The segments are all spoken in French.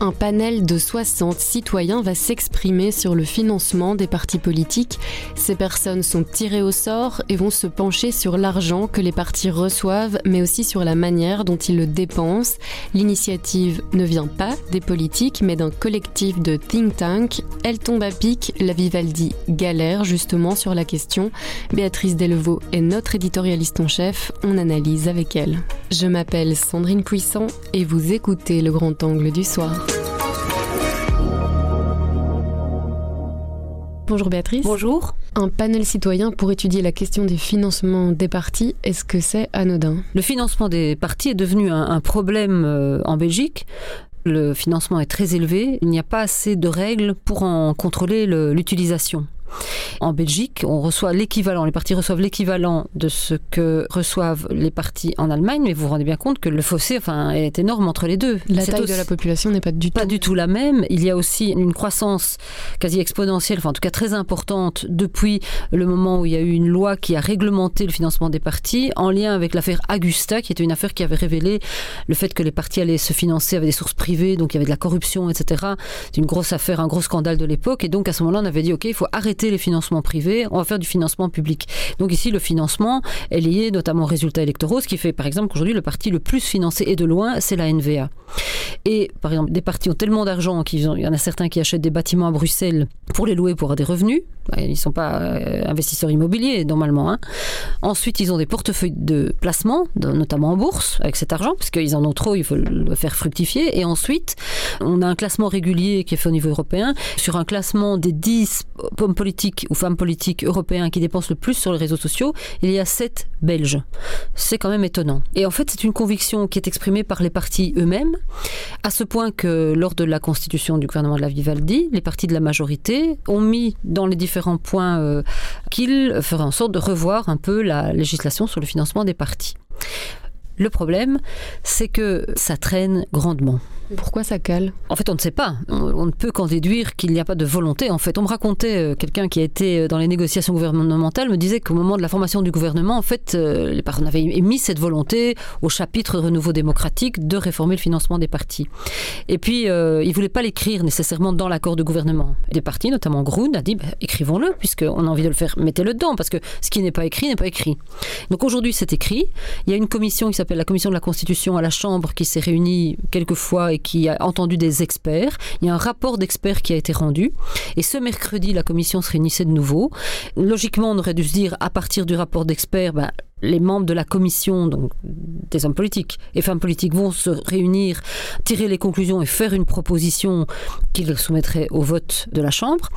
Un panel de 60 citoyens va s'exprimer sur le financement des partis politiques. Ces personnes sont tirées au sort et vont se pencher sur l'argent que les partis reçoivent, mais aussi sur la manière dont ils le dépensent. L'initiative ne vient pas des politiques, mais d'un collectif de think tank. Elle tombe à pic, la Vivaldi galère justement sur la question. Béatrice Delevaux est notre éditorialiste en chef, on analyse avec elle. Je m'appelle Sandrine Puissant et vous écoutez le grand angle du soir. Bonjour Béatrice. Bonjour. Un panel citoyen pour étudier la question des financements des partis, est-ce que c'est anodin? Le financement des partis est devenu un, un problème euh, en Belgique. Le financement est très élevé, il n'y a pas assez de règles pour en contrôler l'utilisation. En Belgique, on reçoit l'équivalent, les partis reçoivent l'équivalent de ce que reçoivent les partis en Allemagne, mais vous vous rendez bien compte que le fossé enfin, est énorme entre les deux. La taille aussi, de la population n'est pas du pas tout. du tout la même. Il y a aussi une croissance quasi exponentielle, enfin en tout cas très importante, depuis le moment où il y a eu une loi qui a réglementé le financement des partis, en lien avec l'affaire Augusta, qui était une affaire qui avait révélé le fait que les partis allaient se financer avec des sources privées, donc il y avait de la corruption, etc. C'est une grosse affaire, un gros scandale de l'époque, et donc à ce moment-là, on avait dit, OK, il faut arrêter les financements privés, on va faire du financement public. Donc ici, le financement est lié notamment aux résultats électoraux, ce qui fait par exemple qu'aujourd'hui, le parti le plus financé et de loin, c'est la NVA. Et par exemple, des partis ont tellement d'argent qu'il y en a certains qui achètent des bâtiments à Bruxelles pour les louer pour avoir des revenus. Ils ne sont pas euh, investisseurs immobiliers normalement. Hein. Ensuite, ils ont des portefeuilles de placement, notamment en bourse, avec cet argent, parce qu'ils en ont trop, il faut le faire fructifier. Et ensuite, on a un classement régulier qui est fait au niveau européen sur un classement des 10 hommes politiques ou femmes politiques européens qui dépensent le plus sur les réseaux sociaux. Il y a 7 Belges. C'est quand même étonnant. Et en fait, c'est une conviction qui est exprimée par les partis eux-mêmes, à ce point que lors de la constitution du gouvernement de la Vivaldi, les partis de la majorité ont mis dans les différents points euh, qu'ils feraient en sorte de revoir un peu la législation sur le financement des partis. Le problème, c'est que ça traîne grandement. Pourquoi ça cale? En fait, on ne sait pas. On, on ne peut qu'en déduire qu'il n'y a pas de volonté. En fait, on me racontait, euh, quelqu'un qui a été euh, dans les négociations gouvernementales me disait qu'au moment de la formation du gouvernement, en fait, euh, partis avaient émis cette volonté au chapitre Renouveau démocratique de réformer le financement des partis. Et puis, ils ne voulaient pas l'écrire nécessairement dans l'accord de gouvernement. Des partis, notamment Groen, a dit bah, écrivons-le, puisqu'on a envie de le faire, mettez-le dedans, parce que ce qui n'est pas écrit n'est pas écrit. Donc aujourd'hui, c'est écrit. Il y a une commission qui s'appelle la Commission de la Constitution à la Chambre qui s'est réunie quelques fois qui a entendu des experts. Il y a un rapport d'experts qui a été rendu. Et ce mercredi, la commission se réunissait de nouveau. Logiquement, on aurait dû se dire, à partir du rapport d'experts, ben, les membres de la commission, donc des hommes politiques et femmes politiques, vont se réunir, tirer les conclusions et faire une proposition qu'ils soumettraient au vote de la Chambre.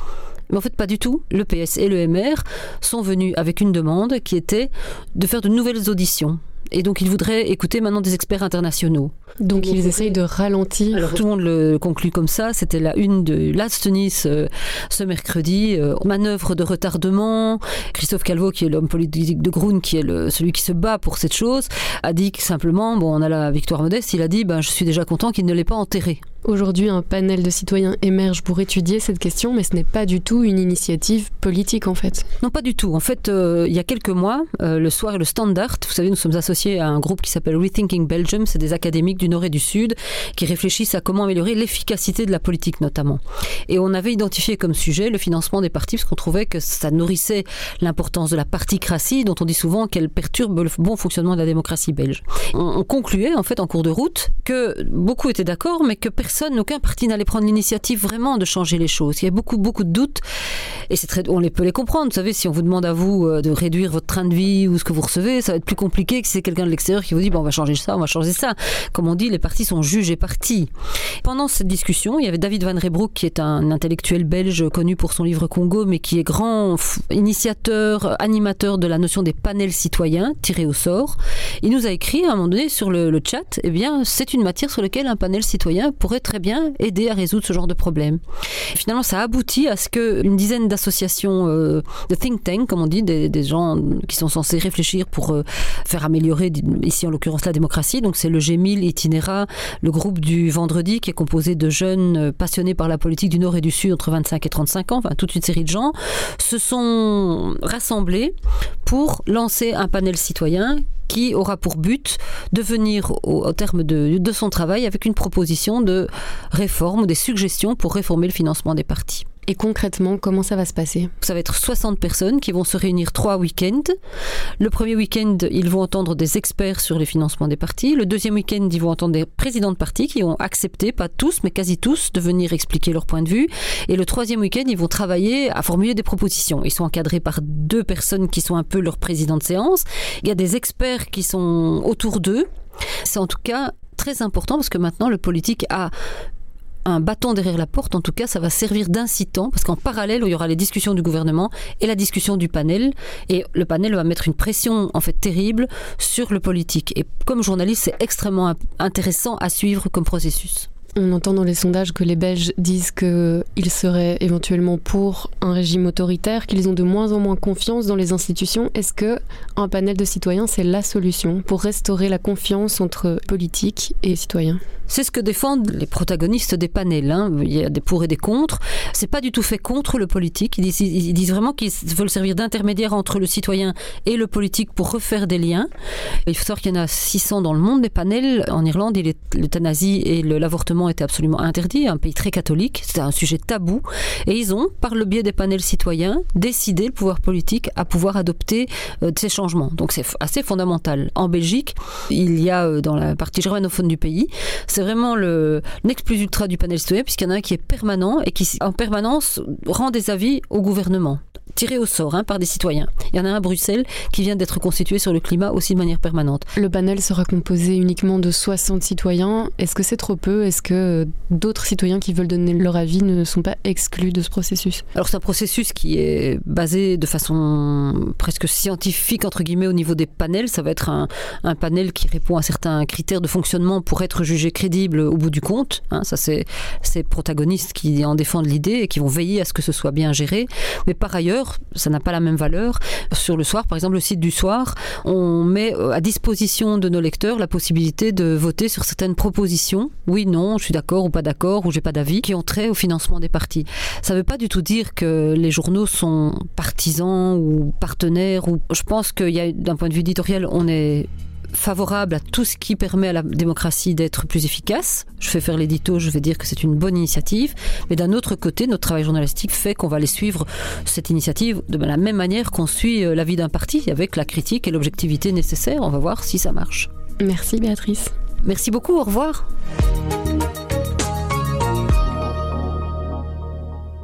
Mais en fait, pas du tout. Le PS et le MR sont venus avec une demande qui était de faire de nouvelles auditions. Et donc, ils voudraient écouter maintenant des experts internationaux. Donc, ils essayent de ralentir. Alors, tout le monde le conclut comme ça. C'était la une de l'Astonis euh, ce mercredi. Euh, manœuvre de retardement. Christophe Calvo, qui est l'homme politique de Groen, qui est le, celui qui se bat pour cette chose, a dit que simplement, bon, on a la victoire modeste, il a dit, ben, je suis déjà content qu'il ne l'ait pas enterré. Aujourd'hui, un panel de citoyens émerge pour étudier cette question, mais ce n'est pas du tout une initiative politique en fait. Non, pas du tout. En fait, euh, il y a quelques mois, euh, le soir et le Standard, vous savez, nous sommes associés à un groupe qui s'appelle Rethinking Belgium, c'est des académiques du Nord et du Sud qui réfléchissent à comment améliorer l'efficacité de la politique notamment. Et on avait identifié comme sujet le financement des partis parce qu'on trouvait que ça nourrissait l'importance de la particratie dont on dit souvent qu'elle perturbe le bon fonctionnement de la démocratie belge. On, on concluait en fait en cours de route que beaucoup étaient d'accord mais que personne, aucun parti n'allait prendre l'initiative vraiment de changer les choses. Il y a beaucoup, beaucoup de doutes et c'est très, on les peut les comprendre. Vous savez, si on vous demande à vous euh, de réduire votre train de vie ou ce que vous recevez, ça va être plus compliqué que si c'est quelqu'un de l'extérieur qui vous dit bon, on va changer ça, on va changer ça. Comme on dit, les partis sont juges et partis. Pendant cette discussion, il y avait David Van Rebroek qui est un intellectuel belge connu pour son livre Congo, mais qui est grand initiateur, animateur de la notion des panels citoyens tirés au sort. Il nous a écrit à un moment donné sur le, chat, eh bien, c'est une matière sur laquelle un panel citoyen pourrait très bien aider à résoudre ce genre de problème. Finalement, ça aboutit à ce qu'une dizaine d'associations euh, de think tank, comme on dit, des, gens qui sont censés réfléchir pour euh, faire améliorer, ici en l'occurrence, la démocratie. Donc c'est le G1000, Itinéra, le groupe du vendredi qui composé de jeunes euh, passionnés par la politique du Nord et du Sud entre 25 et 35 ans, enfin toute une série de gens, se sont rassemblés pour lancer un panel citoyen qui aura pour but de venir au, terme de, de son travail avec une proposition de réforme ou des suggestions pour réformer le financement des partis. Et concrètement, comment ça va se passer? Ça va être 60 personnes qui vont se réunir trois week-ends. Le premier week-end, ils vont entendre des experts sur les financements des partis. Le deuxième week-end, ils vont entendre des présidents de partis qui ont accepté, pas tous, mais quasi tous, de venir expliquer leur point de vue. Et le troisième week-end, ils vont travailler à formuler des propositions. Ils sont encadrés par deux personnes qui sont un peu leurs présidents de séance. Il y a des experts qui sont autour d'eux. C'est en tout cas très important parce que maintenant le politique a un bâton derrière la porte, en tout cas, ça va servir d'incitant, parce qu'en parallèle, il y aura les discussions du gouvernement et la discussion du panel, et le panel va mettre une pression en fait terrible sur le politique. Et comme journaliste, c'est extrêmement intéressant à suivre comme processus. On entend dans les sondages que les Belges disent qu'ils seraient éventuellement pour un régime autoritaire, qu'ils ont de moins en moins confiance dans les institutions. Est-ce que un panel de citoyens, c'est la solution pour restaurer la confiance entre politique et citoyens? C'est ce que défendent les protagonistes des panels. Hein. Il y a des pour et des contre. C'est pas du tout fait contre le politique. Ils disent, vraiment qu'ils veulent servir d'intermédiaire entre le citoyen et le politique pour refaire des liens. Il faut savoir qu'il y en a 600 dans le monde des panels. En Irlande, l'euthanasie et l'avortement étaient absolument interdits. Un pays très catholique. C'était un sujet tabou. Et ils ont, par le biais des panels citoyens, décidé le pouvoir politique à pouvoir adopter euh, ces changements. Donc c'est assez fondamental. En Belgique, il y a euh, dans la partie germanophone du pays, vraiment le next plus ultra du panel citoyen, puisqu'il y en a un qui est permanent et qui, en permanence, rend des avis au gouvernement tiré au sort hein, par des citoyens. Il y en a un à Bruxelles qui vient d'être constitué sur le climat aussi de manière permanente. Le panel sera composé uniquement de 60 citoyens. Est-ce que c'est trop peu? Est-ce que d'autres citoyens qui veulent donner leur avis ne sont pas exclus de ce processus? Alors c'est un processus qui est basé de façon presque scientifique entre guillemets au niveau des panels. Ça va être un, un panel qui répond à certains critères de fonctionnement pour être jugé crédible au bout du compte. Hein. ça c'est ces protagonistes qui en défendent l'idée et qui vont veiller à ce que ce soit bien géré. Mais par ailleurs ça n'a pas la même valeur. Sur le soir, par exemple, le site du soir, on met euh, à disposition de nos lecteurs la possibilité de voter sur certaines propositions. Oui, non, je suis d'accord ou pas d'accord, ou j'ai pas d'avis, qui ont trait au financement des partis. Ça ne veut pas du tout dire que les journaux sont partisans ou partenaires. Ou... Je pense qu'il y a, d'un point de vue éditorial, on est favorable à tout ce qui permet à la démocratie d'être plus efficace. Je fais faire l'édito, je vais dire que c'est une bonne initiative. Mais d'un autre côté, notre travail journalistique fait qu'on va aller suivre cette initiative de la même manière qu'on suit euh, la vie d'un parti, avec la critique et l'objectivité nécessaire. On va voir si ça marche. Merci Béatrice. Merci beaucoup, au revoir.